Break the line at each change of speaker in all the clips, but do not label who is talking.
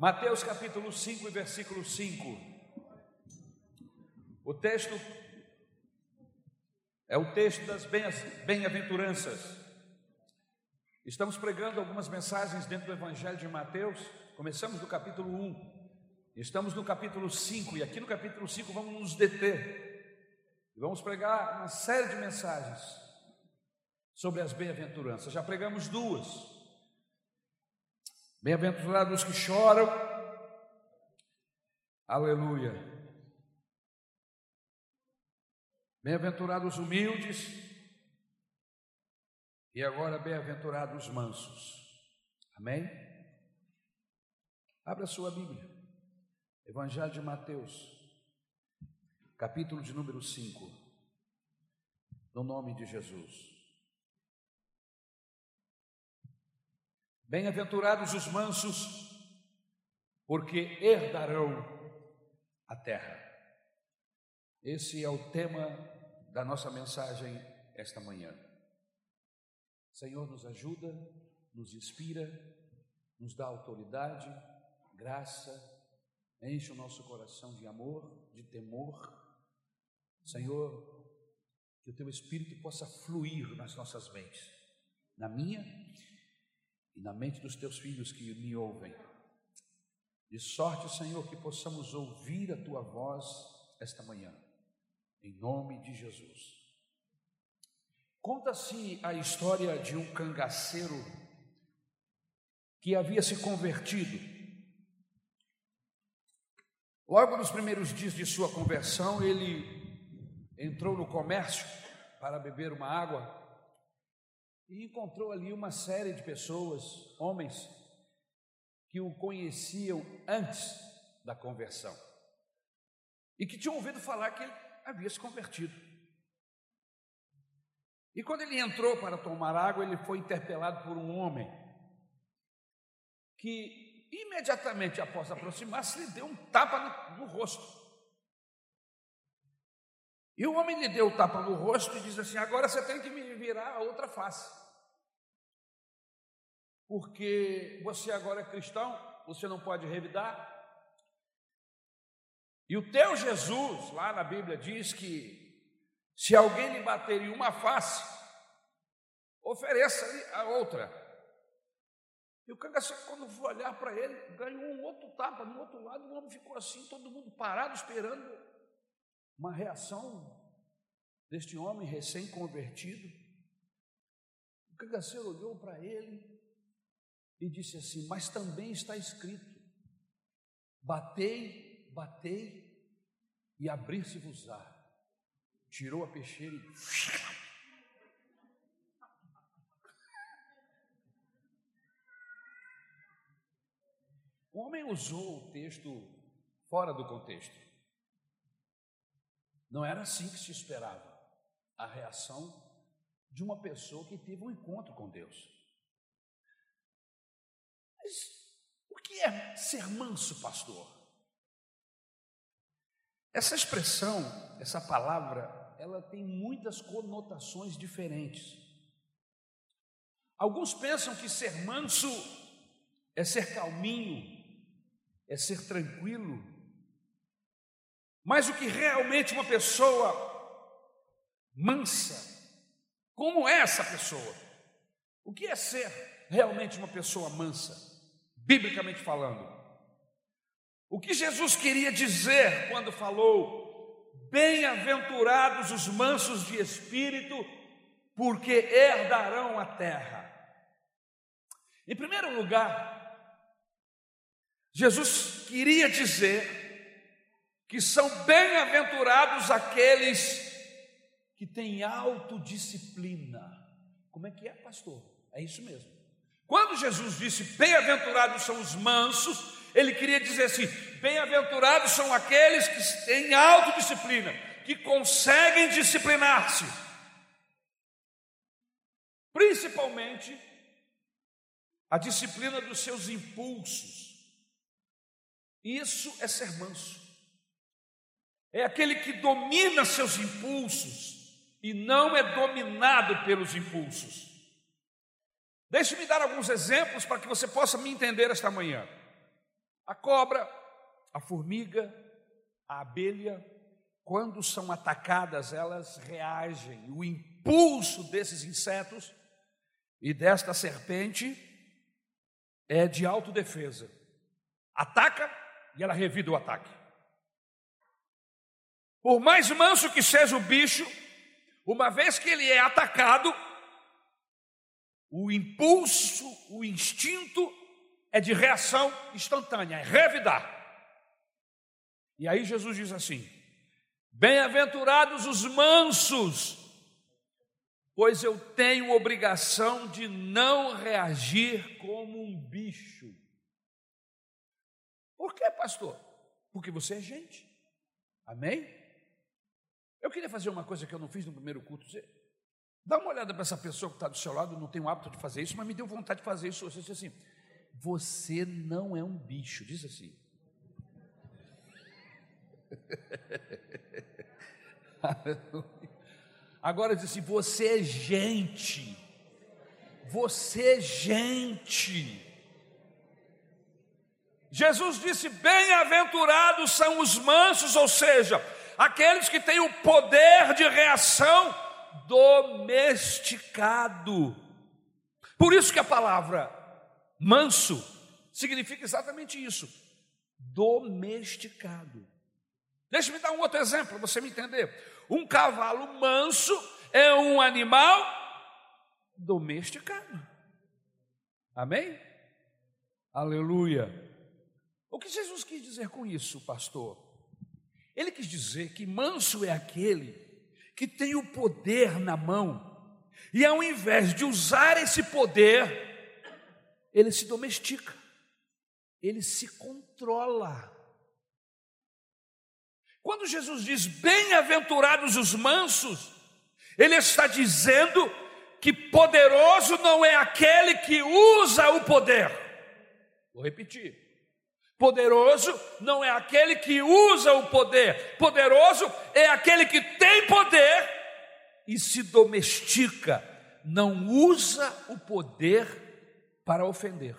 Mateus capítulo 5 e versículo 5. O texto é o texto das bem-aventuranças. Estamos pregando algumas mensagens dentro do Evangelho de Mateus. Começamos do capítulo 1. Estamos no capítulo 5 e aqui no capítulo 5 vamos nos deter. Vamos pregar uma série de mensagens sobre as bem-aventuranças. Já pregamos duas. Bem-aventurados que choram. Aleluia. Bem-aventurados humildes. E agora, bem-aventurados mansos. Amém? Abra sua Bíblia. Evangelho de Mateus, capítulo de número 5. No nome de Jesus. Bem-aventurados os mansos, porque herdarão a terra. Esse é o tema da nossa mensagem esta manhã. Senhor, nos ajuda, nos inspira, nos dá autoridade, graça, enche o nosso coração de amor, de temor. Senhor, que o teu Espírito possa fluir nas nossas mentes, na minha e na mente dos teus filhos que me ouvem. De sorte, Senhor, que possamos ouvir a tua voz esta manhã, em nome de Jesus. Conta-se a história de um cangaceiro que havia se convertido. Logo nos primeiros dias de sua conversão, ele entrou no comércio para beber uma água e encontrou ali uma série de pessoas, homens, que o conheciam antes da conversão e que tinham ouvido falar que ele havia se convertido. E quando ele entrou para tomar água, ele foi interpelado por um homem que imediatamente após aproximar-se lhe deu um tapa no, no rosto. E o homem lhe deu o tapa no rosto e diz assim: Agora você tem que me virar a outra face porque você agora é cristão, você não pode revidar. E o teu Jesus, lá na Bíblia, diz que se alguém lhe bater em uma face, ofereça-lhe a outra. E o cangaceiro, quando foi olhar para ele, ganhou um outro tapa no outro lado, o homem ficou assim, todo mundo parado, esperando uma reação deste homem recém-convertido. O cangaceiro olhou para ele e disse assim: Mas também está escrito: Batei, batei e abrir-se-vos-á. Tirou a peixeira e. O homem usou o texto fora do contexto. Não era assim que se esperava a reação de uma pessoa que teve um encontro com Deus. Mas o que é ser manso, pastor? Essa expressão, essa palavra, ela tem muitas conotações diferentes. Alguns pensam que ser manso é ser calminho, é ser tranquilo. Mas o que realmente uma pessoa mansa, como é essa pessoa? O que é ser realmente uma pessoa mansa? Biblicamente falando. O que Jesus queria dizer quando falou: Bem-aventurados os mansos de espírito, porque herdarão a terra. Em primeiro lugar, Jesus queria dizer que são bem-aventurados aqueles que têm autodisciplina. Como é que é, pastor? É isso mesmo. Quando Jesus disse bem-aventurados são os mansos, ele queria dizer assim: bem-aventurados são aqueles que têm autodisciplina, que conseguem disciplinar-se, principalmente a disciplina dos seus impulsos. Isso é ser manso. É aquele que domina seus impulsos e não é dominado pelos impulsos. Deixe-me dar alguns exemplos para que você possa me entender esta manhã. A cobra, a formiga, a abelha, quando são atacadas, elas reagem. O impulso desses insetos e desta serpente é de autodefesa. Ataca e ela revida o ataque. Por mais manso que seja o bicho, uma vez que ele é atacado, o impulso, o instinto é de reação instantânea, é revidar. E aí Jesus diz assim: Bem-aventurados os mansos, pois eu tenho obrigação de não reagir como um bicho. Por quê, pastor? Porque você é gente. Amém? Eu queria fazer uma coisa que eu não fiz no primeiro culto. Dá uma olhada para essa pessoa que está do seu lado, não tem o hábito de fazer isso, mas me deu vontade de fazer isso. Você disse assim: Você não é um bicho. Diz assim. Agora diz assim: Você é gente. Você é gente. Jesus disse: Bem-aventurados são os mansos, ou seja, aqueles que têm o poder de reação domesticado. Por isso que a palavra manso significa exatamente isso: domesticado. Deixa-me dar um outro exemplo para você me entender. Um cavalo manso é um animal domesticado. Amém? Aleluia. O que Jesus quis dizer com isso, pastor? Ele quis dizer que manso é aquele que tem o poder na mão, e ao invés de usar esse poder, ele se domestica, ele se controla. Quando Jesus diz bem-aventurados os mansos, ele está dizendo que poderoso não é aquele que usa o poder. Vou repetir. Poderoso não é aquele que usa o poder, poderoso é aquele que tem poder e se domestica, não usa o poder para ofender.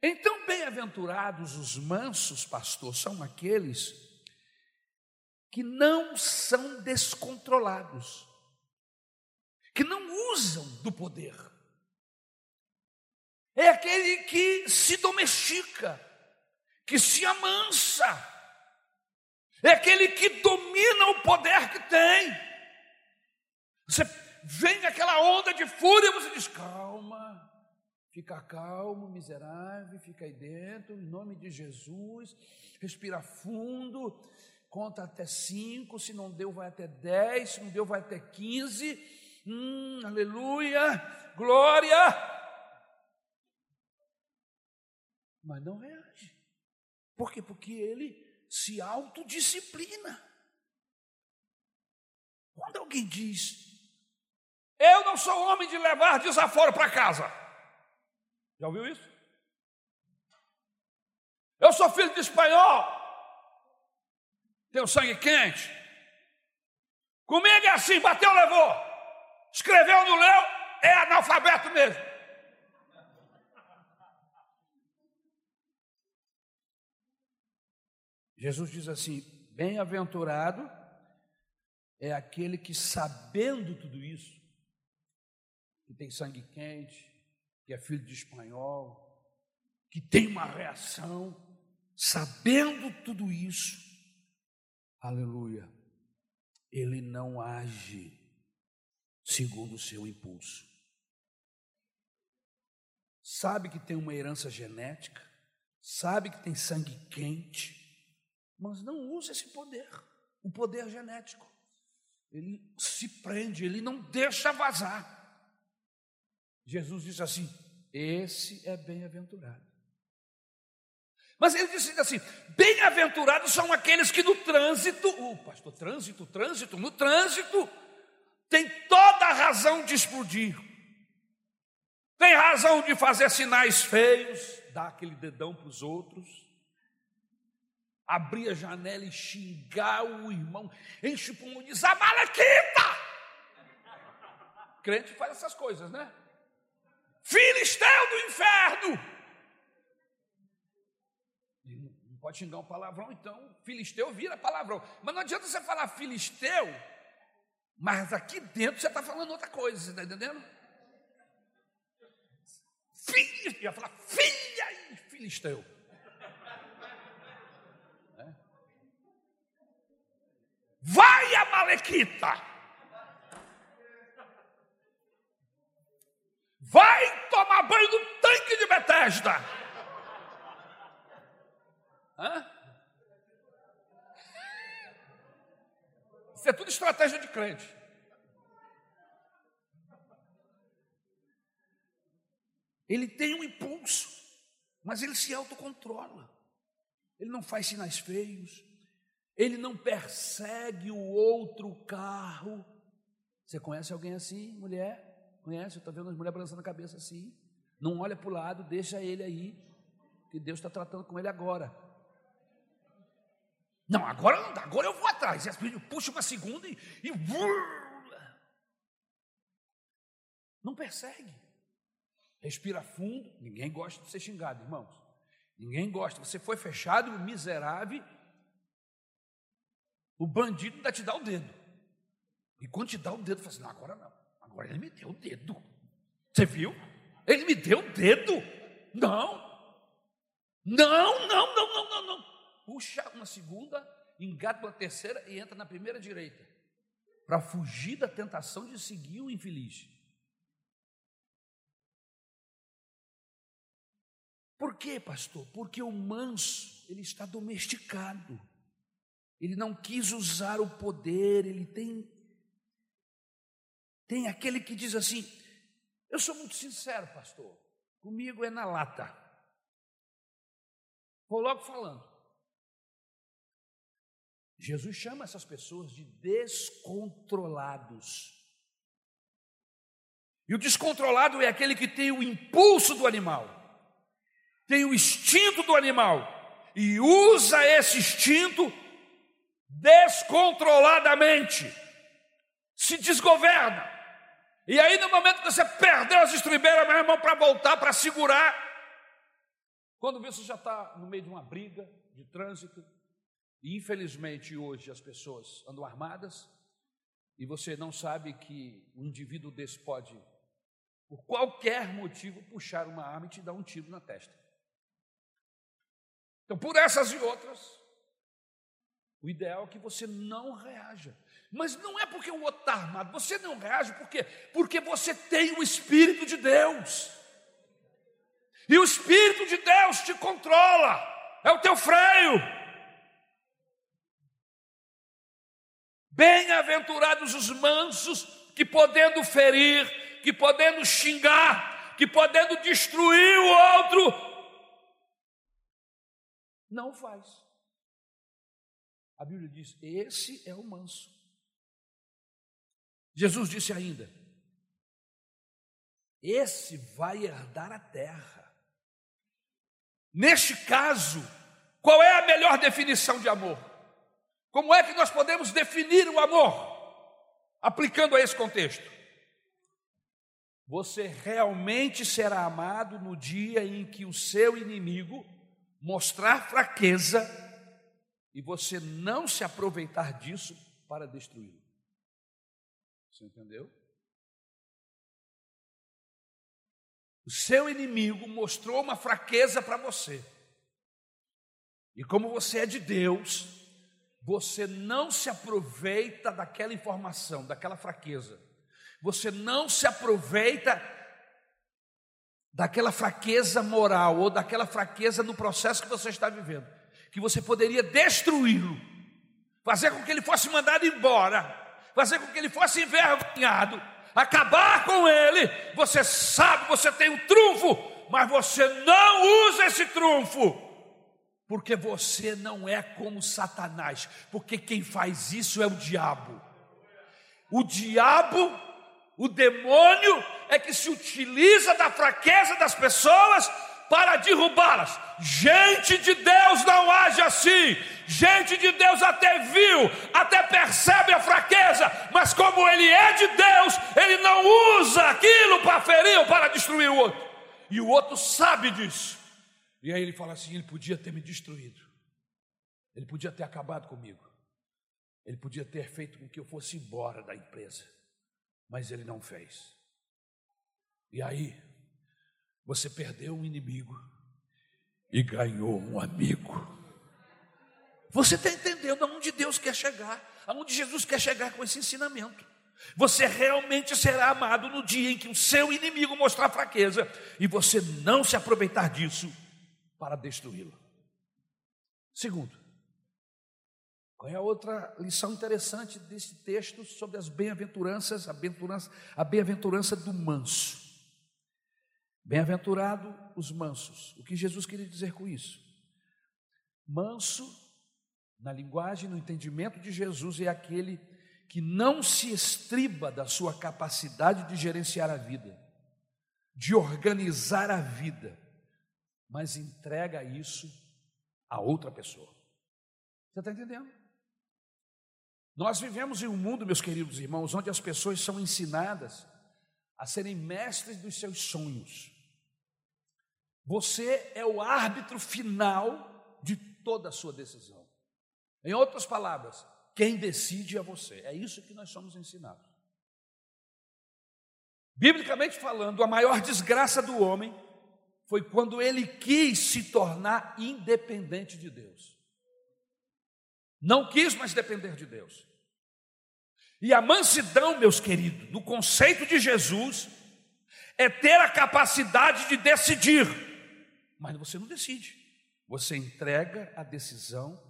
Então, bem-aventurados os mansos, pastor, são aqueles que não são descontrolados, que não usam do poder é aquele que se domestica, que se amansa, é aquele que domina o poder que tem. Você vem aquela onda de fúria, você diz: calma, fica calmo, miserável, fica aí dentro, em nome de Jesus, respira fundo, conta até cinco, se não deu, vai até dez, se não deu, vai até quinze. Hum, aleluia, glória. Mas não reage. Por quê? Porque ele se autodisciplina. Quando alguém diz, eu não sou homem de levar desaforo para casa. Já ouviu isso? Eu sou filho de espanhol. Tenho sangue quente. Comigo é assim, bateu, levou. Escreveu, não leu, é analfabeto mesmo. Jesus diz assim: bem-aventurado é aquele que, sabendo tudo isso, que tem sangue quente, que é filho de espanhol, que tem uma reação, sabendo tudo isso, aleluia, ele não age segundo o seu impulso. Sabe que tem uma herança genética, sabe que tem sangue quente, mas não usa esse poder, o poder genético. Ele se prende, ele não deixa vazar. Jesus diz assim: esse é bem-aventurado. Mas ele disse assim: bem-aventurados são aqueles que no trânsito, o pastor, trânsito, trânsito, no trânsito, tem toda a razão de explodir, tem razão de fazer sinais feios, dar aquele dedão para os outros, abrir a janela e xingar o irmão, enche o pulmão e diz! Crente faz essas coisas, né? Filisteu do inferno! pode xingar um palavrão, então filisteu vira palavrão. Mas não adianta você falar filisteu, mas aqui dentro você está falando outra coisa, você está entendendo? Filho, ia falar filha e filisteu. É? Vai a Malequita! Vai tomar banho no tanque de Betesda. Isso é tudo estratégia de crente. Ele tem um impulso, mas ele se autocontrola. Ele não faz sinais feios. Ele não persegue o outro carro. Você conhece alguém assim, mulher? Conhece? Eu estou vendo as mulheres balançando a cabeça assim. Não olha para o lado, deixa ele aí. Que Deus está tratando com ele agora. Não, agora não dá, agora eu vou atrás. E puxa uma segunda e. e não persegue. Respira fundo. Ninguém gosta de ser xingado, irmãos. Ninguém gosta. Você foi fechado, miserável. O bandido ainda te dá o dedo. E quando te dá o dedo, fala assim: não, agora não. Agora ele me deu o dedo. Você viu? Ele me deu o dedo. Não. Não, não, não, não, não, não. Puxa uma segunda, engata uma terceira e entra na primeira direita. Para fugir da tentação de seguir o infeliz. Por quê, pastor? Porque o manso, ele está domesticado. Ele não quis usar o poder, ele tem tem aquele que diz assim: Eu sou muito sincero, pastor, comigo é na lata. Vou logo falando. Jesus chama essas pessoas de descontrolados. E o descontrolado é aquele que tem o impulso do animal, tem o instinto do animal e usa esse instinto descontroladamente, se desgoverna. E aí, no momento que você perdeu as estribeiras, meu irmão, para voltar, para segurar, quando você já está no meio de uma briga de trânsito, e infelizmente hoje as pessoas andam armadas, e você não sabe que um indivíduo desse pode, por qualquer motivo, puxar uma arma e te dar um tiro na testa. Então, por essas e outras, o ideal é que você não reaja. Mas não é porque o outro está armado, você não reage, por quê? Porque você tem o Espírito de Deus. E o Espírito de Deus te controla, é o teu freio. Bem-aventurados os mansos, que podendo ferir, que podendo xingar, que podendo destruir o outro, não faz. A Bíblia diz: esse é o manso. Jesus disse ainda: Esse vai herdar a terra. Neste caso, qual é a melhor definição de amor? Como é que nós podemos definir o amor? Aplicando a esse contexto. Você realmente será amado no dia em que o seu inimigo mostrar fraqueza e você não se aproveitar disso para destruí-lo. Você entendeu? O seu inimigo mostrou uma fraqueza para você. E como você é de Deus, você não se aproveita daquela informação, daquela fraqueza. Você não se aproveita daquela fraqueza moral ou daquela fraqueza no processo que você está vivendo, que você poderia destruí-lo, fazer com que ele fosse mandado embora fazer com que ele fosse envergonhado, acabar com ele. Você sabe, você tem um trunfo, mas você não usa esse trunfo, porque você não é como Satanás, porque quem faz isso é o diabo. O diabo, o demônio, é que se utiliza da fraqueza das pessoas para derrubá-las. Gente de Deus não age assim. Gente de Deus até viu, até percebe a fraqueza, mas como ele é de Deus, ele não usa aquilo para ferir ou para destruir o outro. E o outro sabe disso. E aí ele fala assim: ele podia ter me destruído, Ele podia ter acabado comigo. Ele podia ter feito com que eu fosse embora da empresa. Mas ele não fez. E aí, você perdeu um inimigo e ganhou um amigo. Você está entendendo aonde Deus quer chegar, aonde Jesus quer chegar com esse ensinamento. Você realmente será amado no dia em que o seu inimigo mostrar fraqueza e você não se aproveitar disso para destruí-lo. Segundo, qual é a outra lição interessante desse texto sobre as bem-aventuranças, a bem-aventurança, do manso? Bem-aventurado os mansos. O que Jesus queria dizer com isso? Manso, na linguagem, no entendimento de Jesus, é aquele que não se estriba da sua capacidade de gerenciar a vida, de organizar a vida, mas entrega isso a outra pessoa. Você está entendendo? Nós vivemos em um mundo, meus queridos irmãos, onde as pessoas são ensinadas a serem mestres dos seus sonhos. Você é o árbitro final de toda a sua decisão. Em outras palavras, quem decide é você. É isso que nós somos ensinados. Biblicamente falando, a maior desgraça do homem foi quando ele quis se tornar independente de Deus. Não quis mais depender de Deus. E a mansidão, meus queridos, no conceito de Jesus, é ter a capacidade de decidir, mas você não decide, você entrega a decisão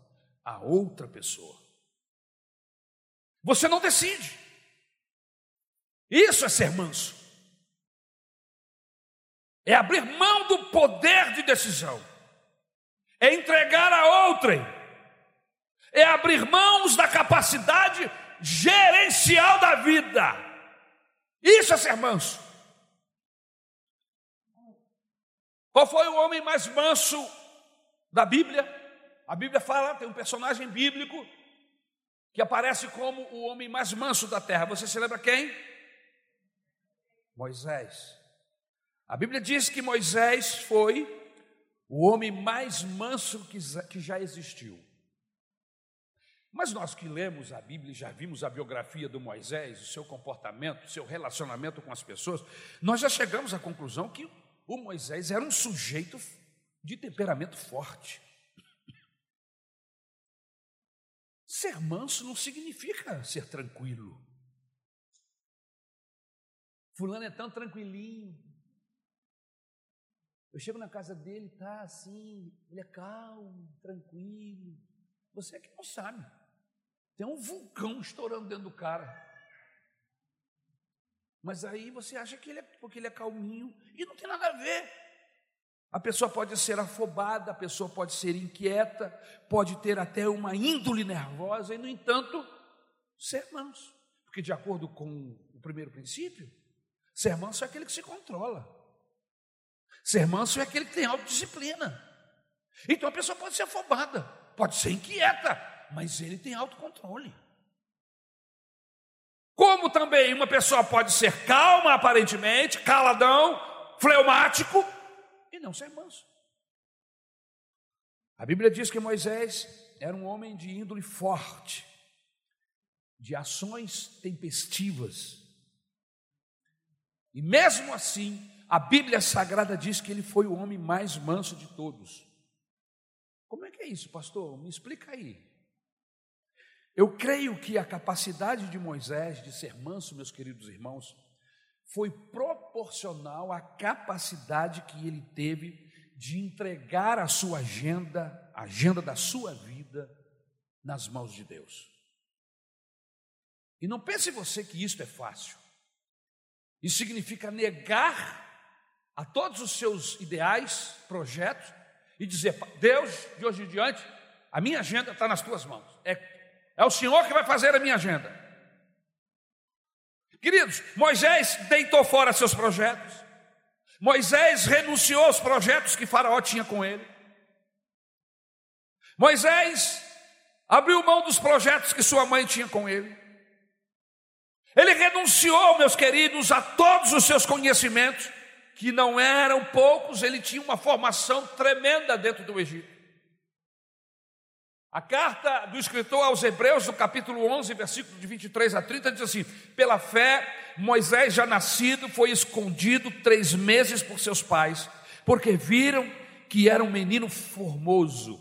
a outra pessoa. Você não decide. Isso é ser manso. É abrir mão do poder de decisão. É entregar a outrem. É abrir mãos da capacidade gerencial da vida. Isso é ser manso. Qual foi o homem mais manso da Bíblia? A Bíblia fala, tem um personagem bíblico que aparece como o homem mais manso da terra. Você se lembra quem? Moisés. A Bíblia diz que Moisés foi o homem mais manso que já existiu. Mas nós que lemos a Bíblia e já vimos a biografia do Moisés, o seu comportamento, o seu relacionamento com as pessoas, nós já chegamos à conclusão que o Moisés era um sujeito de temperamento forte. Ser manso não significa ser tranquilo. Fulano é tão tranquilinho. Eu chego na casa dele, tá assim, ele é calmo, tranquilo. Você é que não sabe. Tem um vulcão estourando dentro do cara. Mas aí você acha que ele é porque ele é calminho e não tem nada a ver. A pessoa pode ser afobada, a pessoa pode ser inquieta, pode ter até uma índole nervosa e, no entanto, ser manso. Porque, de acordo com o primeiro princípio, ser manso é aquele que se controla. Ser manso é aquele que tem autodisciplina. Então a pessoa pode ser afobada, pode ser inquieta, mas ele tem autocontrole. Como também uma pessoa pode ser calma, aparentemente, caladão, fleumático, e não ser manso. A Bíblia diz que Moisés era um homem de índole forte, de ações tempestivas. E mesmo assim, a Bíblia Sagrada diz que ele foi o homem mais manso de todos. Como é que é isso, pastor? Me explica aí. Eu creio que a capacidade de Moisés de ser manso, meus queridos irmãos, foi proporcional à capacidade que ele teve de entregar a sua agenda, a agenda da sua vida, nas mãos de Deus. E não pense você que isso é fácil. Isso significa negar a todos os seus ideais, projetos, e dizer: Deus, de hoje em diante, a minha agenda está nas tuas mãos. É, é o Senhor que vai fazer a minha agenda. Queridos, Moisés deitou fora seus projetos. Moisés renunciou aos projetos que Faraó tinha com ele. Moisés abriu mão dos projetos que sua mãe tinha com ele. Ele renunciou, meus queridos, a todos os seus conhecimentos, que não eram poucos, ele tinha uma formação tremenda dentro do Egito. A carta do escritor aos Hebreus, no capítulo 11, versículo de 23 a 30, diz assim: Pela fé, Moisés, já nascido, foi escondido três meses por seus pais, porque viram que era um menino formoso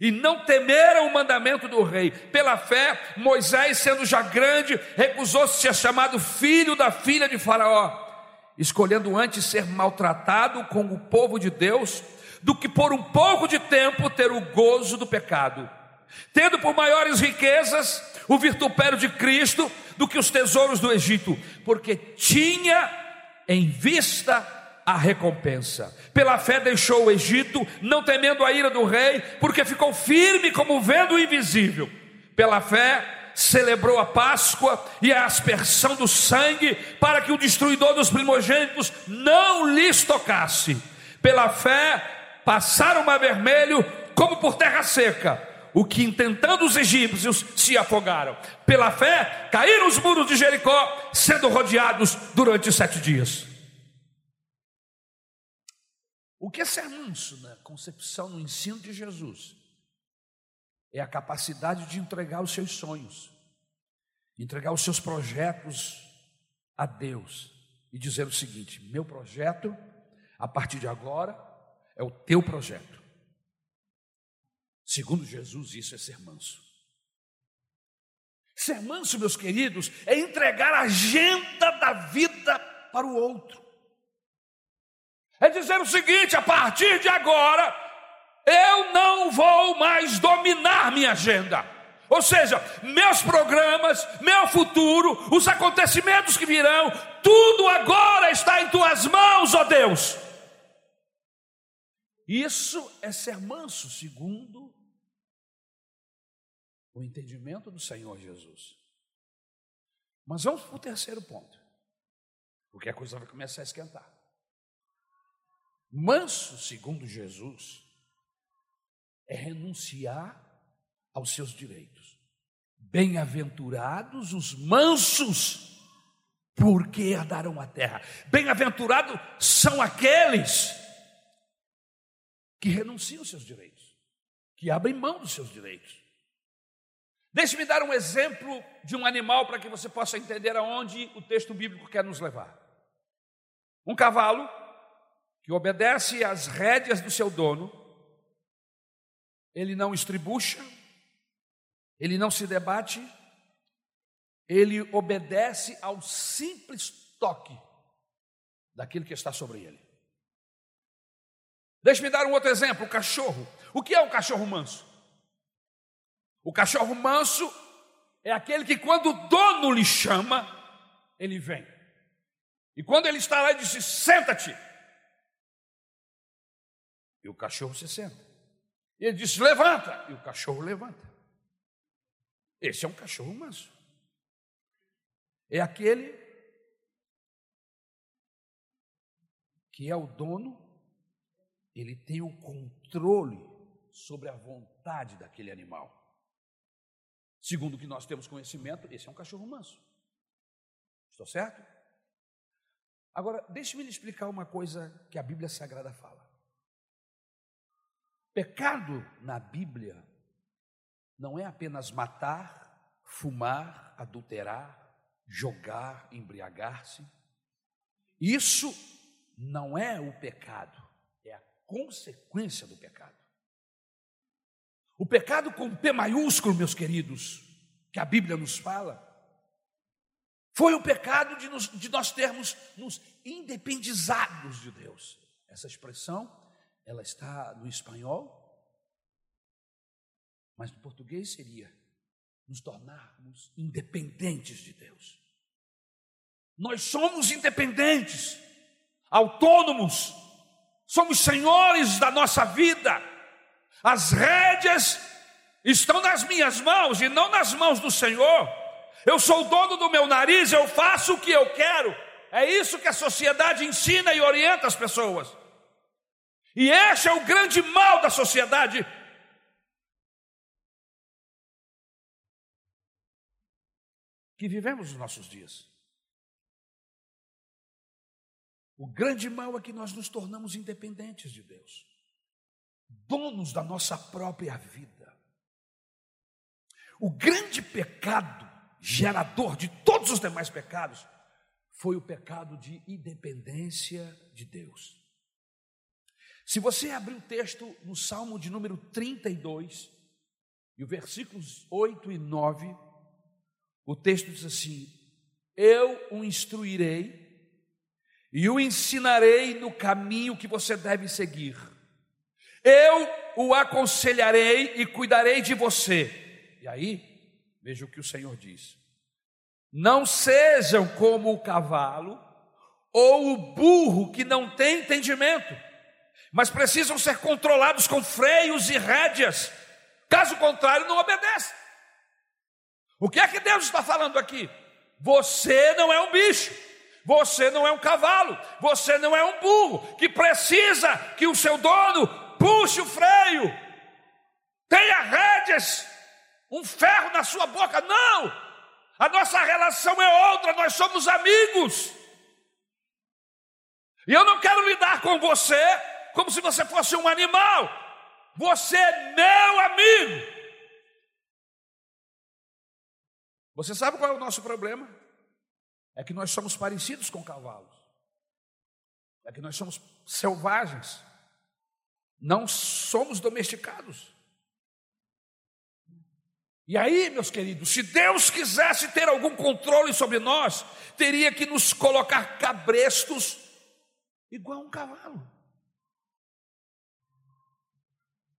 e não temeram o mandamento do rei. Pela fé, Moisés, sendo já grande, recusou-se ser chamado filho da filha de Faraó, escolhendo antes ser maltratado com o povo de Deus, do que por um pouco de tempo ter o gozo do pecado tendo por maiores riquezas o vitupério de Cristo do que os tesouros do Egito, porque tinha em vista a recompensa. Pela fé deixou o Egito, não temendo a ira do rei, porque ficou firme como vendo o invisível. Pela fé celebrou a Páscoa e a aspersão do sangue, para que o destruidor dos primogênitos não lhes tocasse. Pela fé passaram o mar vermelho como por terra seca o que intentando os egípcios se afogaram. Pela fé, caíram os muros de Jericó, sendo rodeados durante sete dias. O que é ser manso na concepção, no ensino de Jesus? É a capacidade de entregar os seus sonhos, entregar os seus projetos a Deus e dizer o seguinte: meu projeto, a partir de agora, é o teu projeto. Segundo Jesus, isso é ser manso. Ser manso, meus queridos, é entregar a agenda da vida para o outro. É dizer o seguinte: a partir de agora, eu não vou mais dominar minha agenda. Ou seja, meus programas, meu futuro, os acontecimentos que virão, tudo agora está em tuas mãos, ó Deus. Isso é ser manso, segundo o entendimento do Senhor Jesus. Mas vamos para o terceiro ponto, porque a coisa vai começar a esquentar. Manso, segundo Jesus, é renunciar aos seus direitos. Bem-aventurados os mansos, porque herdarão a terra. Bem-aventurados são aqueles que renunciam aos seus direitos, que abrem mão dos seus direitos. Deixe-me dar um exemplo de um animal para que você possa entender aonde o texto bíblico quer nos levar. Um cavalo que obedece às rédeas do seu dono, ele não estribucha, ele não se debate, ele obedece ao simples toque daquilo que está sobre ele. Deixe-me dar um outro exemplo: o cachorro. O que é um cachorro manso? O cachorro manso é aquele que, quando o dono lhe chama, ele vem. E quando ele está lá, ele diz: Senta-te. E o cachorro se senta. E ele diz: Levanta. E o cachorro levanta. Esse é um cachorro manso. É aquele que é o dono, ele tem o controle sobre a vontade daquele animal. Segundo o que nós temos conhecimento, esse é um cachorro manso. Estou certo? Agora, deixe-me lhe explicar uma coisa que a Bíblia Sagrada fala. Pecado na Bíblia não é apenas matar, fumar, adulterar, jogar, embriagar-se. Isso não é o pecado, consequência do pecado. O pecado com P maiúsculo, meus queridos, que a Bíblia nos fala, foi o pecado de, nos, de nós termos nos independizados de Deus. Essa expressão, ela está no espanhol, mas no português seria nos tornarmos independentes de Deus. Nós somos independentes, autônomos, somos senhores da nossa vida. As rédeas estão nas minhas mãos e não nas mãos do Senhor. Eu sou o dono do meu nariz, eu faço o que eu quero. É isso que a sociedade ensina e orienta as pessoas. E este é o grande mal da sociedade. Que vivemos nos nossos dias. O grande mal é que nós nos tornamos independentes de Deus donos da nossa própria vida. O grande pecado, gerador de todos os demais pecados, foi o pecado de independência de Deus. Se você abrir o texto no Salmo de número 32, e os versículos 8 e 9, o texto diz assim: Eu o instruirei e o ensinarei no caminho que você deve seguir. Eu o aconselharei e cuidarei de você. E aí, veja o que o Senhor diz: Não sejam como o cavalo ou o burro que não tem entendimento, mas precisam ser controlados com freios e rédeas, caso contrário, não obedecem. O que é que Deus está falando aqui? Você não é um bicho, você não é um cavalo, você não é um burro que precisa que o seu dono puxe o freio, tenha rédeas, um ferro na sua boca. Não! A nossa relação é outra, nós somos amigos. E eu não quero lidar com você como se você fosse um animal. Você é meu amigo. Você sabe qual é o nosso problema? É que nós somos parecidos com cavalos. É que nós somos selvagens. Não somos domesticados. E aí, meus queridos, se Deus quisesse ter algum controle sobre nós, teria que nos colocar cabrestos igual a um cavalo.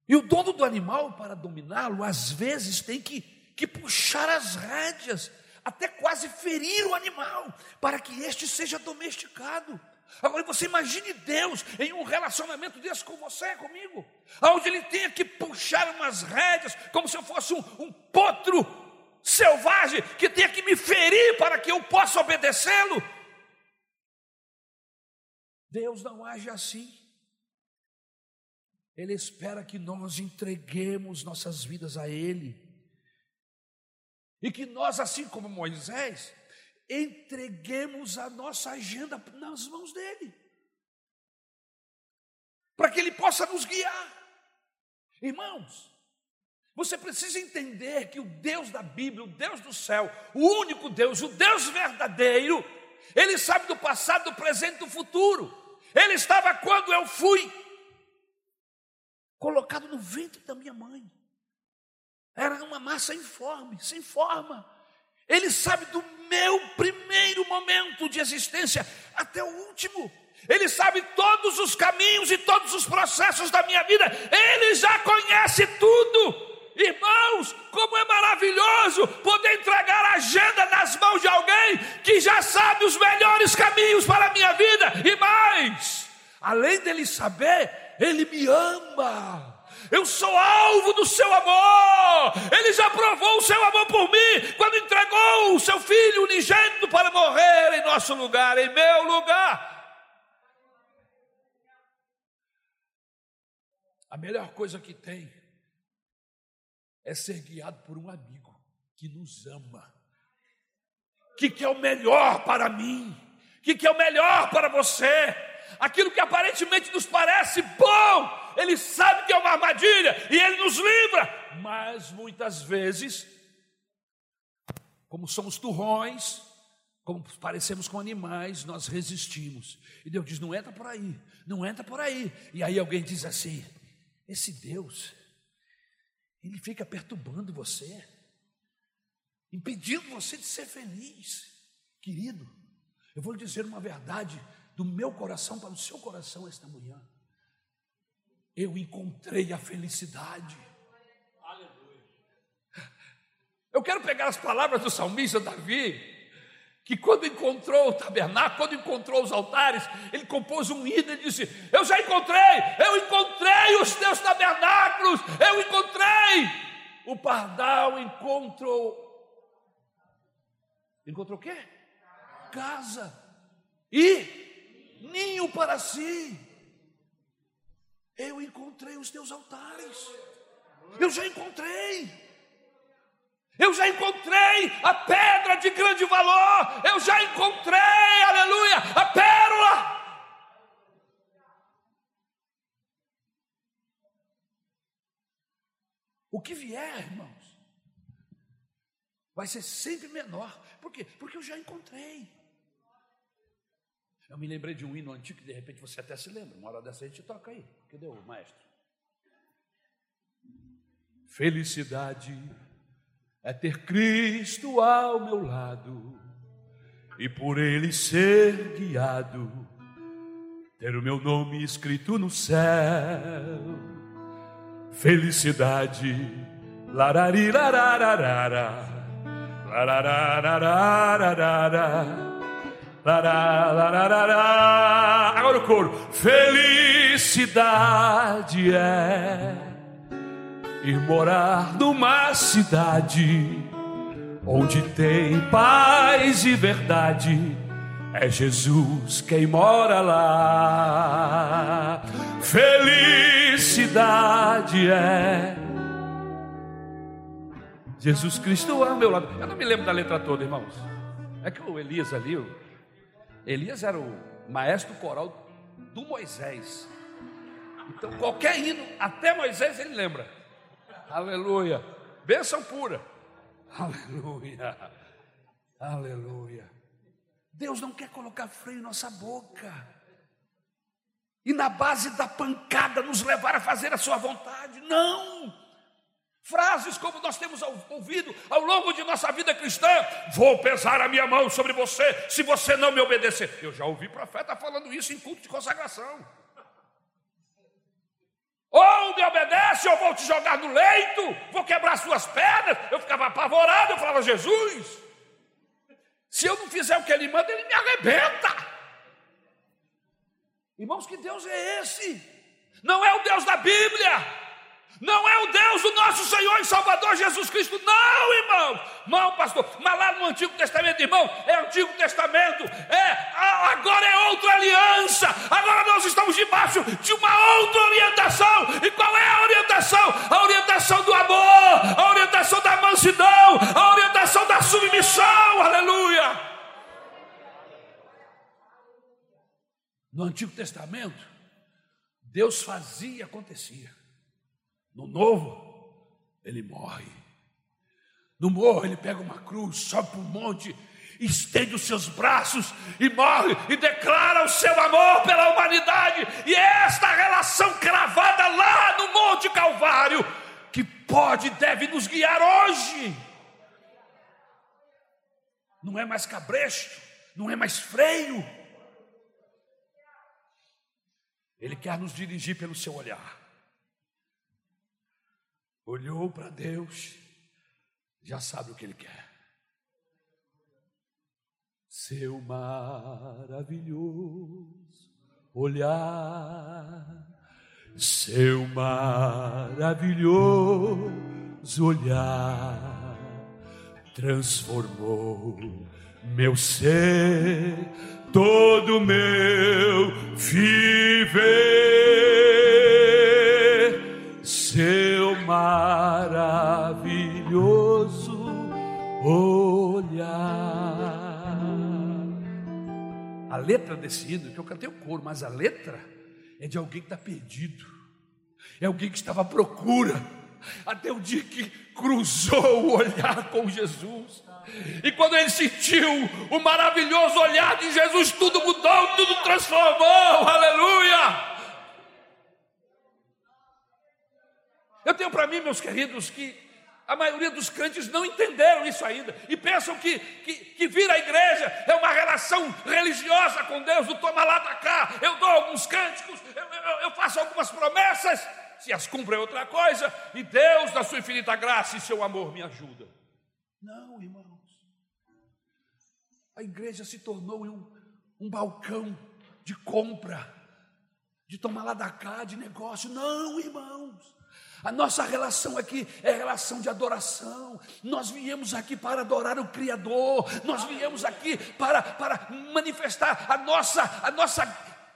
E o dono do animal, para dominá-lo, às vezes tem que que puxar as rédeas, até quase ferir o animal, para que este seja domesticado. Agora você imagine Deus em um relacionamento desse com você, comigo, onde ele tenha que puxar umas rédeas, como se eu fosse um, um potro selvagem, que tenha que me ferir para que eu possa obedecê-lo. Deus não age assim. Ele espera que nós entreguemos nossas vidas a Ele. E que nós, assim como Moisés, entreguemos a nossa agenda nas mãos dele, para que ele possa nos guiar. Irmãos, você precisa entender que o Deus da Bíblia, o Deus do céu, o único Deus, o Deus verdadeiro, ele sabe do passado, do presente e do futuro. Ele estava quando eu fui colocado no ventre da minha mãe. Era uma massa informe, sem forma. Ele sabe do meu primeiro momento de existência até o último. Ele sabe todos os caminhos e todos os processos da minha vida. Ele já conhece tudo. Irmãos, como é maravilhoso poder entregar a agenda nas mãos de alguém que já sabe os melhores caminhos para a minha vida. E mais, além dele saber, ele me ama eu sou alvo do seu amor. Ele já provou o seu amor por mim quando entregou o seu filho unigênito para morrer em nosso lugar, em meu lugar. A melhor coisa que tem é ser guiado por um amigo que nos ama, que quer o melhor para mim, que quer o melhor para você. Aquilo que aparentemente nos parece bom, ele sabe que é uma armadilha e ele nos livra, mas muitas vezes, como somos turrões, como parecemos com animais, nós resistimos. E Deus diz: não entra por aí, não entra por aí. E aí alguém diz assim: esse Deus, ele fica perturbando você, impedindo você de ser feliz. Querido, eu vou lhe dizer uma verdade do meu coração para o seu coração esta manhã eu encontrei a felicidade. Eu quero pegar as palavras do salmista Davi, que quando encontrou o tabernáculo, quando encontrou os altares, ele compôs um hino e disse: Eu já encontrei, eu encontrei os teus tabernáculos, eu encontrei. O pardal encontrou. Encontrou o quê? Casa e ninho para si. Eu encontrei os teus altares. Eu já encontrei. Eu já encontrei a pedra de grande valor. Eu já encontrei, aleluia, a pérola. O que vier, irmãos, vai ser sempre menor. Por quê? Porque eu já encontrei. Eu me lembrei de um hino antigo que de repente você até se lembra. Uma hora dessa a gente toca aí. Cadê o maestro? Felicidade é ter Cristo ao meu lado e por Ele ser guiado, ter o meu nome escrito no céu. Felicidade, larari, larararara, larararararara. Agora o coro. Felicidade é ir morar numa cidade onde tem paz e verdade. É Jesus quem mora lá. Felicidade é Jesus Cristo ao meu lado. Eu não me lembro da letra toda, irmãos. É que o Elias ali, Elias era o maestro coral do Moisés. Então, qualquer hino, até Moisés, ele lembra. Aleluia. Bênção pura. Aleluia. Aleluia. Deus não quer colocar freio em nossa boca. E na base da pancada nos levar a fazer a sua vontade. Não. Frases como nós temos ouvido ao longo de nossa vida cristã: vou pesar a minha mão sobre você se você não me obedecer. Eu já ouvi profeta falando isso em culto de consagração. Ou me obedece, ou vou te jogar no leito, vou quebrar suas pernas. Eu ficava apavorado, eu falava: Jesus, se eu não fizer o que ele manda, ele me arrebenta. Irmãos, que Deus é esse? Não é o Deus da Bíblia. Não é o Deus do nosso Senhor e Salvador Jesus Cristo, não, irmão. Não, pastor. Mas lá no Antigo Testamento, irmão, é Antigo Testamento. É, agora é outra aliança. Agora nós estamos debaixo de uma outra orientação. E qual é a orientação? A orientação do amor, a orientação da mansidão, a orientação da submissão. Aleluia. No Antigo Testamento, Deus fazia e acontecia. No novo, ele morre. No morro, ele pega uma cruz, sobe para um monte, estende os seus braços e morre e declara o seu amor pela humanidade. E é esta relação cravada lá no Monte Calvário que pode e deve nos guiar hoje. Não é mais cabresto, não é mais freio. Ele quer nos dirigir pelo seu olhar olhou para Deus, já sabe o que Ele quer. Seu maravilhoso olhar, seu maravilhoso olhar transformou meu ser, todo meu viver. Maravilhoso olhar. A letra desse hino, que eu cantei o coro, mas a letra é de alguém que está perdido, é alguém que estava à procura, até o dia que cruzou o olhar com Jesus. E quando ele sentiu o maravilhoso olhar de Jesus, tudo mudou, tudo transformou, aleluia. Eu tenho para mim, meus queridos, que a maioria dos crentes não entenderam isso ainda e pensam que, que, que vir à igreja é uma relação religiosa com Deus, do toma lá da cá, eu dou alguns cânticos, eu, eu, eu faço algumas promessas, se as cumpre é outra coisa, e Deus, na sua infinita graça e seu amor, me ajuda. Não, irmãos, a igreja se tornou um, um balcão de compra, de tomar lá da cá, de negócio. Não, irmãos. A nossa relação aqui é relação de adoração. Nós viemos aqui para adorar o Criador. Nós viemos aqui para, para manifestar a nossa, a nossa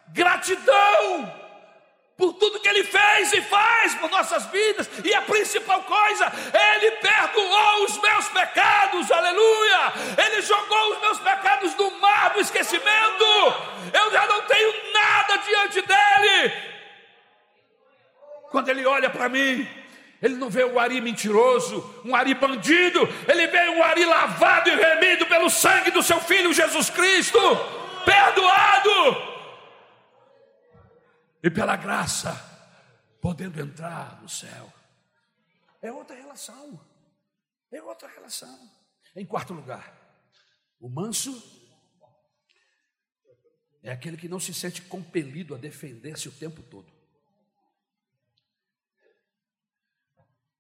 gratidão por tudo que Ele fez e faz por nossas vidas, e a principal coisa, Ele perdoou os meus pecados, aleluia! Ele jogou os meus pecados no mar do esquecimento, eu já não tenho nada diante dEle, quando Ele olha para mim, Ele não vê um Ari mentiroso, um Ari bandido, ele vê um Ari lavado e remido pelo sangue do seu filho Jesus Cristo, perdoado, e pela graça, podendo entrar no céu. É outra relação, é outra relação. Em quarto lugar, o manso é aquele que não se sente compelido a defender-se o tempo todo.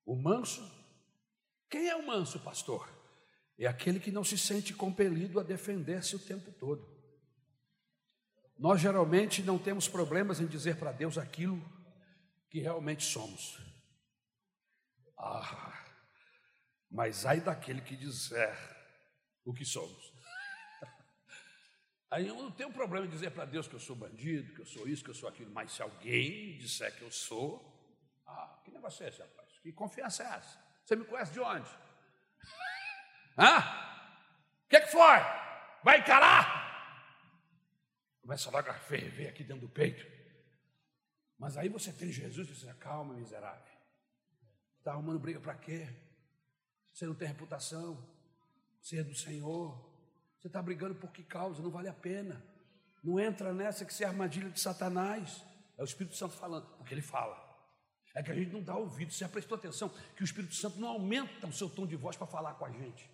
O manso, quem é o manso, pastor? É aquele que não se sente compelido a defender-se o tempo todo. Nós geralmente não temos problemas em dizer para Deus aquilo que realmente somos. Ah, mas ai daquele que disser o que somos. Aí eu não tenho problema em dizer para Deus que eu sou bandido, que eu sou isso, que eu sou aquilo, mas se alguém disser que eu sou, esse, rapaz? Que confiança é essa? Você me conhece de onde? Hã? O que, que foi? Vai encarar? Começa logo a ferver aqui dentro do peito. Mas aí você tem Jesus e diz: calma, miserável. Está arrumando briga para quê? Você não tem reputação. Você é do Senhor. Você está brigando por que causa? Não vale a pena. Não entra nessa que você é armadilha de Satanás. É o Espírito Santo falando, porque ele fala. É que a gente não dá ouvido. Você já prestou atenção que o Espírito Santo não aumenta o seu tom de voz para falar com a gente.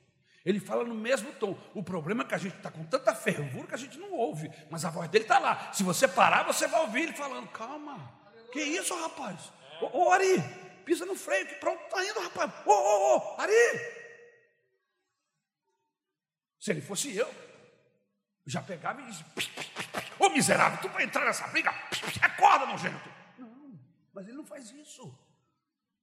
Ele fala no mesmo tom. O problema é que a gente está com tanta fervura que a gente não ouve. Mas a voz dele está lá. Se você parar, você vai ouvir ele falando: Calma, que isso, rapaz? Ô, ô Ari, pisa no freio, que pronto está indo, rapaz. Ô, ô, ô, Ari, se ele fosse eu, já pegava e dizia: Ô miserável, tu vai entrar nessa briga? Acorda, nojento. Mas ele não faz isso.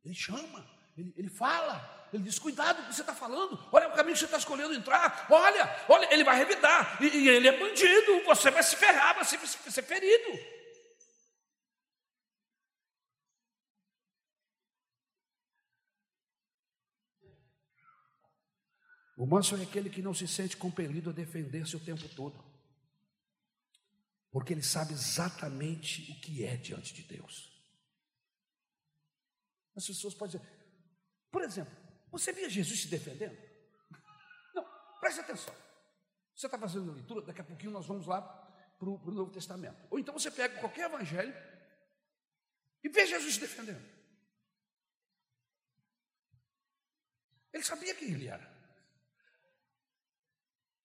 Ele chama, ele, ele fala, ele diz: Cuidado com o que você está falando, olha o caminho que você está escolhendo entrar, olha, olha, ele vai revidar, e, e ele é bandido, você vai se ferrar, você vai ser ferido. O manso é aquele que não se sente compelido a defender-se o tempo todo, porque ele sabe exatamente o que é diante de Deus. As pessoas podem dizer, por exemplo, você via Jesus se defendendo? Não, preste atenção. Você está fazendo leitura, daqui a pouquinho nós vamos lá para o Novo Testamento. Ou então você pega qualquer evangelho e vê Jesus se defendendo. Ele sabia quem ele era.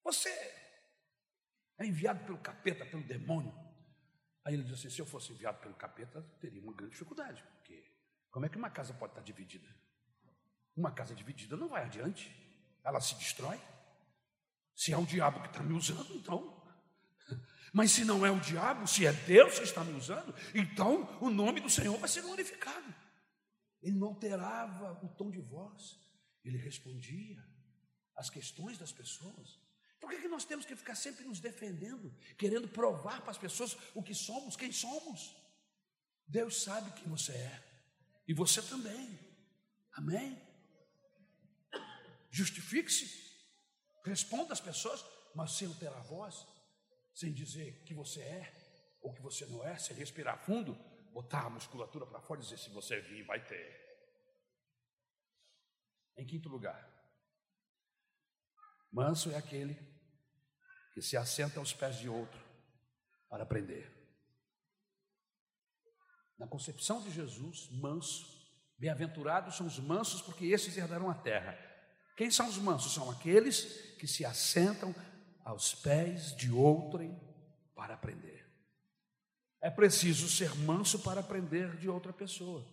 Você é enviado pelo capeta, pelo demônio. Aí ele diz assim: se eu fosse enviado pelo capeta, teria uma grande dificuldade, porque como é que uma casa pode estar dividida? Uma casa dividida não vai adiante, ela se destrói. Se é o diabo que está me usando, então. Mas se não é o diabo, se é Deus que está me usando, então o nome do Senhor vai ser glorificado. Ele não alterava o tom de voz, ele respondia às questões das pessoas. Por que, que nós temos que ficar sempre nos defendendo, querendo provar para as pessoas o que somos, quem somos? Deus sabe quem você é, e você também. Amém? Justifique-se, responda às pessoas, mas sem alterar a voz, sem dizer que você é ou que você não é, sem respirar fundo, botar a musculatura para fora e dizer: se você vir, vai ter. Em quinto lugar, manso é aquele que se assenta aos pés de outro para aprender. Na concepção de Jesus, manso, bem-aventurados são os mansos, porque esses herdarão a terra. Quem são os mansos? São aqueles que se assentam aos pés de outrem para aprender. É preciso ser manso para aprender de outra pessoa.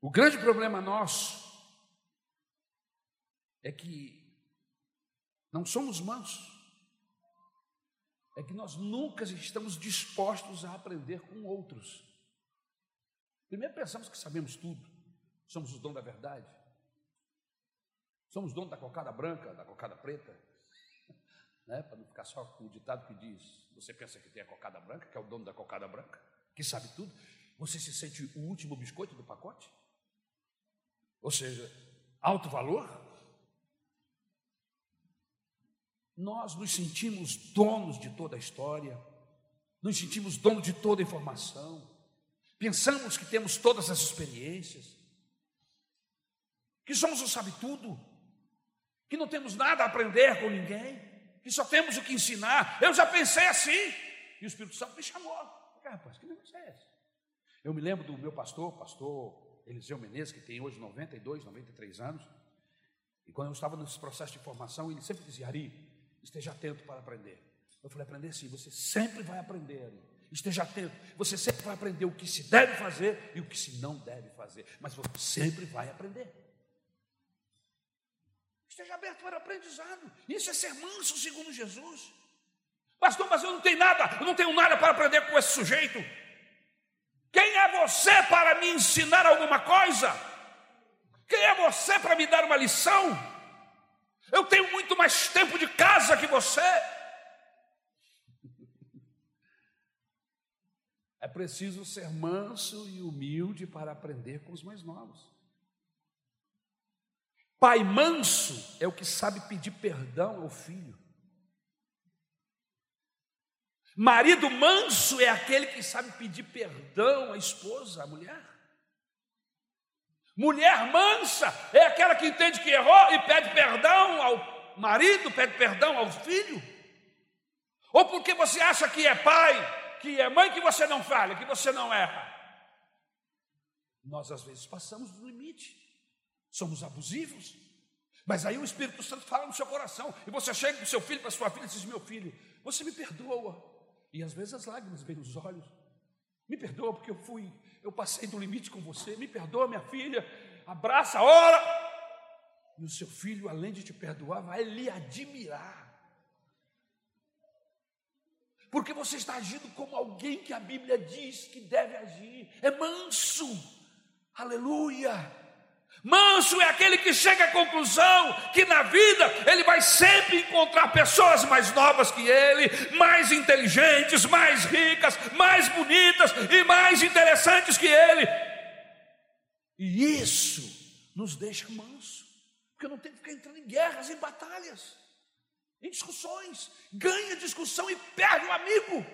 O grande problema nosso é que não somos mansos. É que nós nunca estamos dispostos a aprender com outros. Primeiro pensamos que sabemos tudo, somos o dono da verdade, somos dono da cocada branca, da cocada preta, né? para não ficar só com o ditado que diz: você pensa que tem a cocada branca, que é o dono da cocada branca, que sabe tudo, você se sente o último biscoito do pacote? Ou seja, alto valor? Nós nos sentimos donos de toda a história, nos sentimos donos de toda a informação, Pensamos que temos todas as experiências, que somos o sabe-tudo, que não temos nada a aprender com ninguém, que só temos o que ensinar. Eu já pensei assim, e o Espírito Santo me chamou. Ah, rapaz, que negócio é esse? Eu me lembro do meu pastor, pastor Eliseu Menezes, que tem hoje 92, 93 anos, e quando eu estava nesse processo de formação, ele sempre dizia: Ari, esteja atento para aprender. Eu falei: aprender sim, você sempre vai aprender. Esteja atento, você sempre vai aprender o que se deve fazer e o que se não deve fazer, mas você sempre vai aprender. Esteja aberto para aprendizado. Isso é ser manso segundo Jesus. Pastor, mas eu não tenho nada, eu não tenho nada para aprender com esse sujeito. Quem é você para me ensinar alguma coisa? Quem é você para me dar uma lição? Eu tenho muito mais tempo de casa que você. É preciso ser manso e humilde para aprender com os mais novos. Pai manso é o que sabe pedir perdão ao filho. Marido manso é aquele que sabe pedir perdão à esposa, à mulher. Mulher mansa é aquela que entende que errou e pede perdão ao marido, pede perdão ao filho. Ou porque você acha que é pai, que é mãe, que você não falha, que você não erra. Nós às vezes passamos do limite, somos abusivos. Mas aí o Espírito Santo fala no seu coração, e você chega com seu filho para sua filha e diz: Meu filho, você me perdoa. E às vezes as lágrimas vêm nos olhos. Me perdoa porque eu fui, eu passei do limite com você. Me perdoa, minha filha. Abraça, ora. E o seu filho, além de te perdoar, vai lhe admirar. Porque você está agindo como alguém que a Bíblia diz que deve agir. É manso. Aleluia. Manso é aquele que chega à conclusão que na vida ele vai sempre encontrar pessoas mais novas que ele, mais inteligentes, mais ricas, mais bonitas e mais interessantes que ele. E isso nos deixa manso, porque não tem que ficar entrando em guerras, em batalhas, em discussões. Ganha discussão e perde o amigo.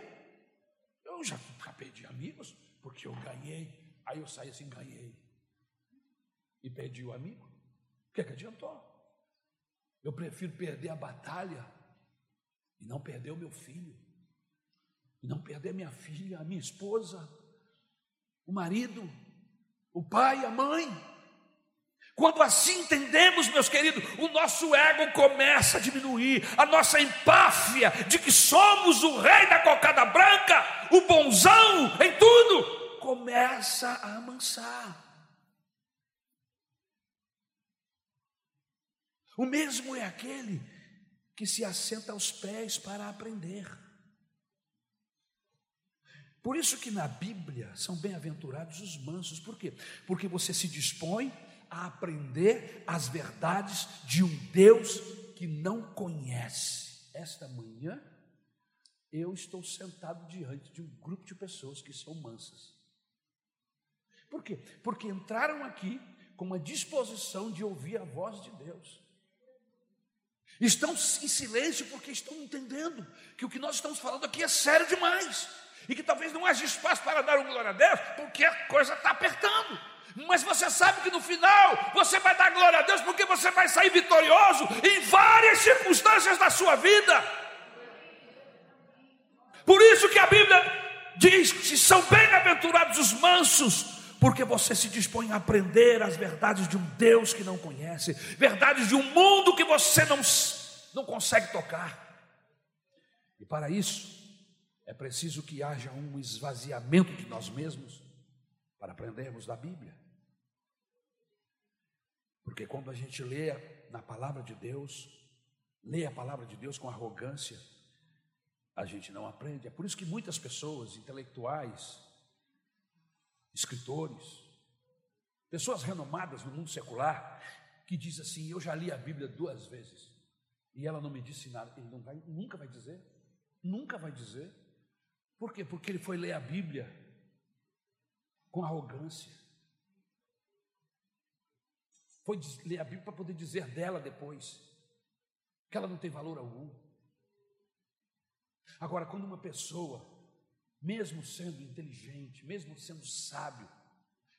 Eu já perdi amigos porque eu ganhei, aí eu saí assim, ganhei e perdi o amigo. O que, é que adiantou? Eu prefiro perder a batalha e não perder o meu filho, e não perder minha filha, a minha esposa, o marido, o pai, a mãe. Quando assim entendemos, meus queridos, o nosso ego começa a diminuir, a nossa empáfia de que somos o rei da cocada branca, o bonzão em tudo, começa a amansar. O mesmo é aquele que se assenta aos pés para aprender. Por isso que na Bíblia são bem-aventurados os mansos. Por quê? Porque você se dispõe a aprender as verdades de um Deus que não conhece. Esta manhã eu estou sentado diante de um grupo de pessoas que são mansas. Por quê? Porque entraram aqui com uma disposição de ouvir a voz de Deus. Estão em silêncio porque estão entendendo que o que nós estamos falando aqui é sério demais. E que talvez não haja espaço para dar um glória a Deus, porque a coisa está apertando. Mas você sabe que no final você vai dar glória a Deus, porque você vai sair vitorioso em várias circunstâncias da sua vida. Por isso que a Bíblia diz que são bem-aventurados os mansos, porque você se dispõe a aprender as verdades de um Deus que não conhece, verdades de um mundo que você não, não consegue tocar. E para isso, é preciso que haja um esvaziamento de nós mesmos para aprendermos da Bíblia. Porque quando a gente lê na palavra de Deus, lê a palavra de Deus com arrogância, a gente não aprende. É por isso que muitas pessoas intelectuais, escritores, pessoas renomadas no mundo secular, que diz assim: Eu já li a Bíblia duas vezes e ela não me disse nada. Ele não vai, nunca vai dizer, nunca vai dizer. Por quê? Porque ele foi ler a Bíblia com arrogância. Foi ler a Bíblia para poder dizer dela depois que ela não tem valor algum. Agora, quando uma pessoa mesmo sendo inteligente, mesmo sendo sábio,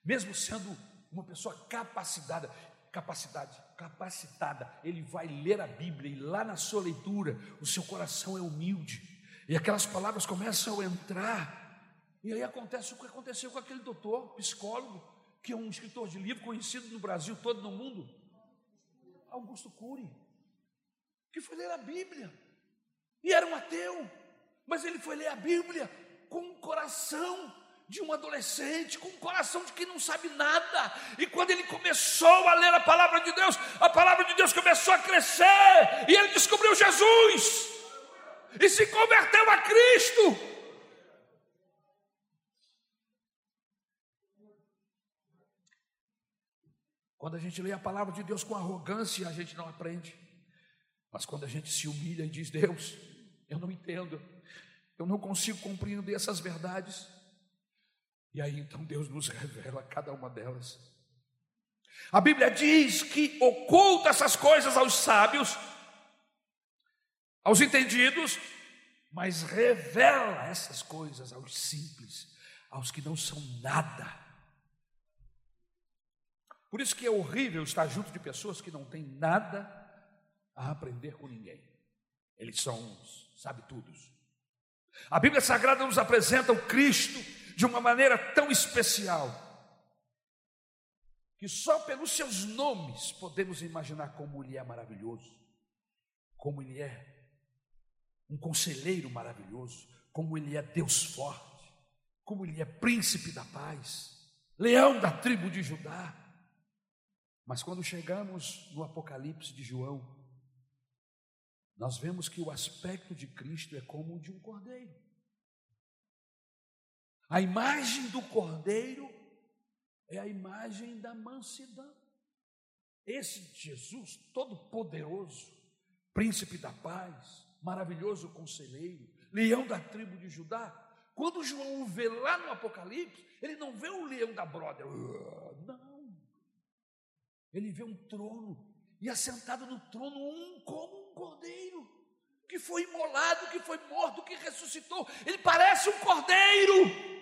mesmo sendo uma pessoa capacitada, capacidade, capacitada, ele vai ler a Bíblia e lá na sua leitura o seu coração é humilde e aquelas palavras começam a entrar. E aí acontece o que aconteceu com aquele doutor, psicólogo, que é um escritor de livro conhecido no Brasil todo no mundo, Augusto Cury, que foi ler a Bíblia e era um ateu, mas ele foi ler a Bíblia com um coração de um adolescente, com um coração de quem não sabe nada. E quando ele começou a ler a palavra de Deus, a palavra de Deus começou a crescer, e ele descobriu Jesus, e se converteu a Cristo. Quando a gente lê a palavra de Deus com arrogância, a gente não aprende. Mas quando a gente se humilha e diz: Deus, eu não entendo, eu não consigo compreender essas verdades. E aí então Deus nos revela cada uma delas. A Bíblia diz que oculta essas coisas aos sábios, aos entendidos, mas revela essas coisas aos simples, aos que não são nada. Por isso que é horrível estar junto de pessoas que não têm nada a aprender com ninguém. Eles são uns sabe-tudos. A Bíblia Sagrada nos apresenta o Cristo de uma maneira tão especial que só pelos seus nomes podemos imaginar como ele é maravilhoso, como ele é um conselheiro maravilhoso, como ele é Deus forte, como ele é príncipe da paz, leão da tribo de Judá. Mas quando chegamos no Apocalipse de João, nós vemos que o aspecto de Cristo é como o de um cordeiro. A imagem do cordeiro é a imagem da mansidão. Esse Jesus todo-poderoso, príncipe da paz, maravilhoso conselheiro, leão da tribo de Judá, quando João o vê lá no Apocalipse, ele não vê o leão da brother, não. Ele vê um trono, e assentado no trono, um como cordeiro, que foi imolado, que foi morto, que ressuscitou. Ele parece um cordeiro.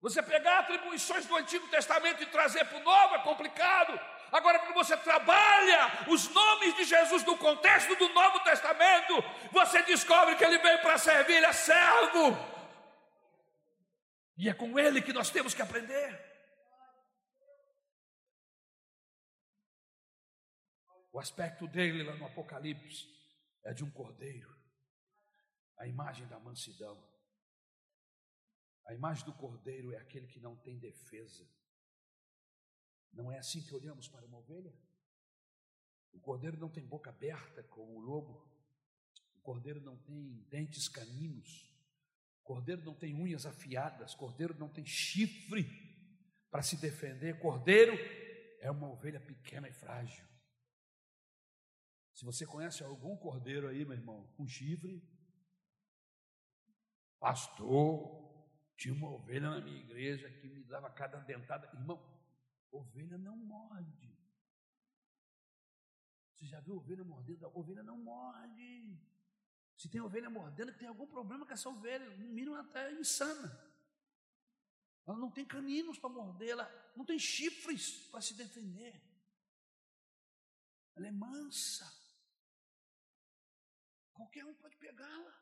Você pegar atribuições do Antigo Testamento e trazer para o Novo é complicado. Agora, quando você trabalha os nomes de Jesus no contexto do Novo Testamento, você descobre que ele veio para servir, ele é servo. E é com Ele que nós temos que aprender. O aspecto dele lá no Apocalipse é de um cordeiro, a imagem da mansidão. A imagem do cordeiro é aquele que não tem defesa. Não é assim que olhamos para uma ovelha? O cordeiro não tem boca aberta como o lobo. O cordeiro não tem dentes caninos. Cordeiro não tem unhas afiadas, cordeiro não tem chifre para se defender. Cordeiro é uma ovelha pequena e frágil. Se você conhece algum cordeiro aí, meu irmão, com chifre, pastor, tinha uma ovelha na minha igreja que me dava cada dentada. Irmão, ovelha não morde. Você já viu ovelha mordendo? Ovelha não morde. Se tem ovelha mordendo, tem algum problema com essa ovelha, no mínimo até insana. Ela não tem caninos para morder, ela não tem chifres para se defender. Ela é mansa. Qualquer um pode pegá-la.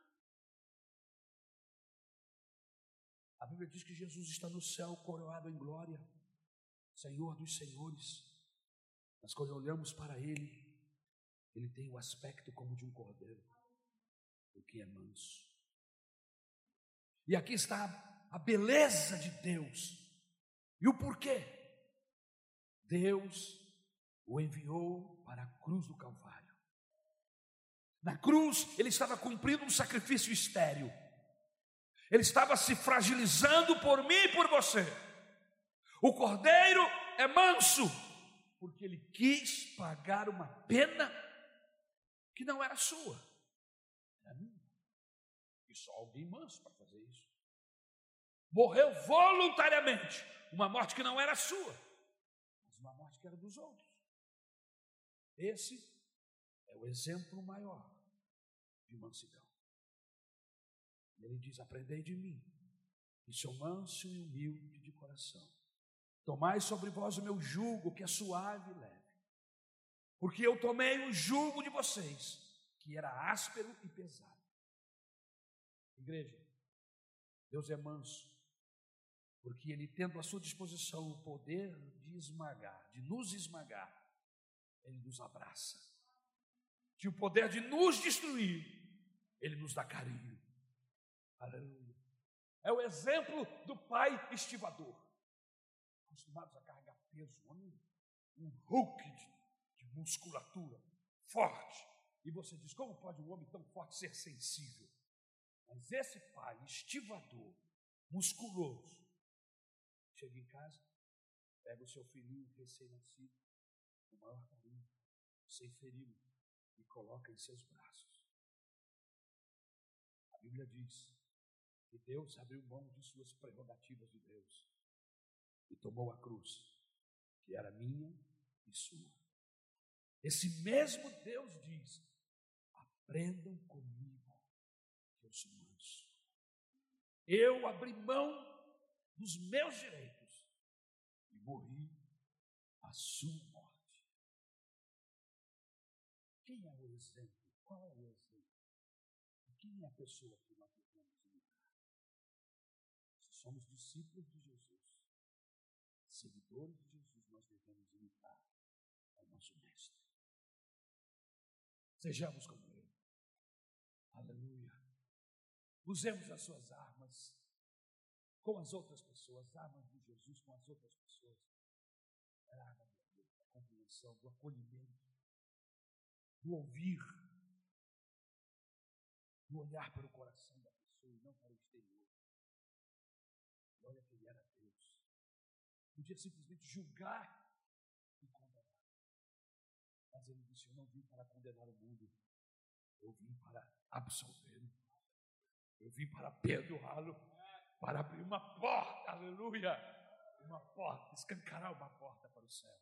A Bíblia diz que Jesus está no céu coroado em glória, Senhor dos senhores. Mas quando olhamos para Ele, Ele tem o aspecto como de um cordeiro o que é manso. E aqui está a beleza de Deus. E o porquê? Deus o enviou para a cruz do Calvário. Na cruz, ele estava cumprindo um sacrifício estéril. Ele estava se fragilizando por mim e por você. O cordeiro é manso, porque ele quis pagar uma pena que não era sua. É minha. E só alguém manso para fazer isso. Morreu voluntariamente. Uma morte que não era sua, mas uma morte que era dos outros. Esse é o exemplo maior de mansidão. Ele diz: Aprendei de mim, e sou manso e humilde de coração. Tomai sobre vós o meu jugo, que é suave e leve. Porque eu tomei o jugo de vocês, que era áspero e pesado. Igreja, Deus é manso, porque Ele, tendo à sua disposição o poder de esmagar, de nos esmagar, Ele nos abraça. Tinha o poder de nos destruir, Ele nos dá carinho. Aleluia. É o exemplo do pai estivador. Acostumados a carregar peso, um, um Hulk de, de musculatura, forte. E você diz: como pode um homem tão forte ser sensível? Mas esse pai estivador, musculoso, chega em casa, pega o seu filhinho recém-nascido, com o maior carinho, sem feri-lo, e coloca em seus braços. Bíblia diz que Deus abriu mão de suas prerrogativas de Deus e tomou a cruz, que era minha e sua. Esse mesmo Deus diz: aprendam comigo, que eu sou manso. Eu abri mão dos meus direitos e morri a sua morte. Quem é o exemplo? Qual é o exemplo? Pessoa que nós somos discípulos de Jesus, seguidores de Jesus, nós devemos imitar ao nosso Mestre. Sejamos como Ele. Aleluia. Usemos as suas armas com as outras pessoas, armas de Jesus com as outras pessoas. É a arma do amor, da compreensão, do acolhimento, do ouvir, do olhar para o coração da pessoa e não para o exterior. Olha que ele era Deus. Podia simplesmente julgar e condenar. Mas ele disse: Eu não vim para condenar o mundo, eu vim para absolvê-lo. Eu vim para perdoá-lo, para abrir uma porta, aleluia. Uma porta, escancarar uma porta para o céu.